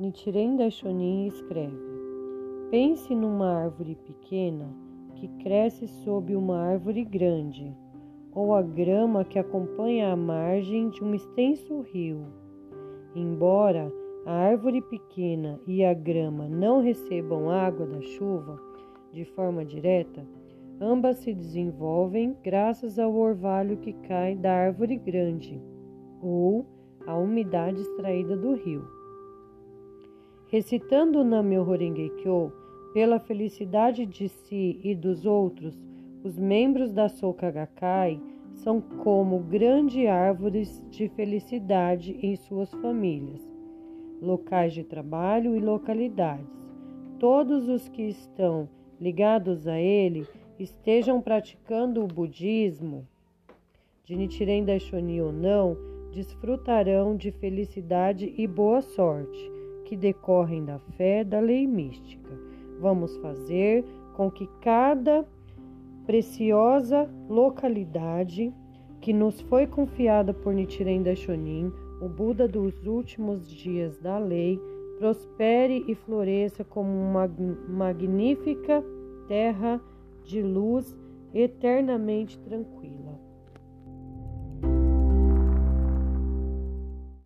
Nichiren Daishonin escreve: Pense numa árvore pequena que cresce sob uma árvore grande, ou a grama que acompanha a margem de um extenso rio. Embora a árvore pequena e a grama não recebam água da chuva de forma direta, ambas se desenvolvem graças ao orvalho que cai da árvore grande ou à umidade extraída do rio. Recitando Namyo Horengekyo pela felicidade de si e dos outros, os membros da Soka Gakkai são como grandes árvores de felicidade em suas famílias, locais de trabalho e localidades. Todos os que estão ligados a ele estejam praticando o budismo, de Nichiren Daishonin ou não, desfrutarão de felicidade e boa sorte que decorrem da fé da lei mística. Vamos fazer com que cada preciosa localidade que nos foi confiada por Nichiren Daishonin, o Buda dos últimos dias da lei, prospere e floresça como uma magnífica terra de luz eternamente tranquila.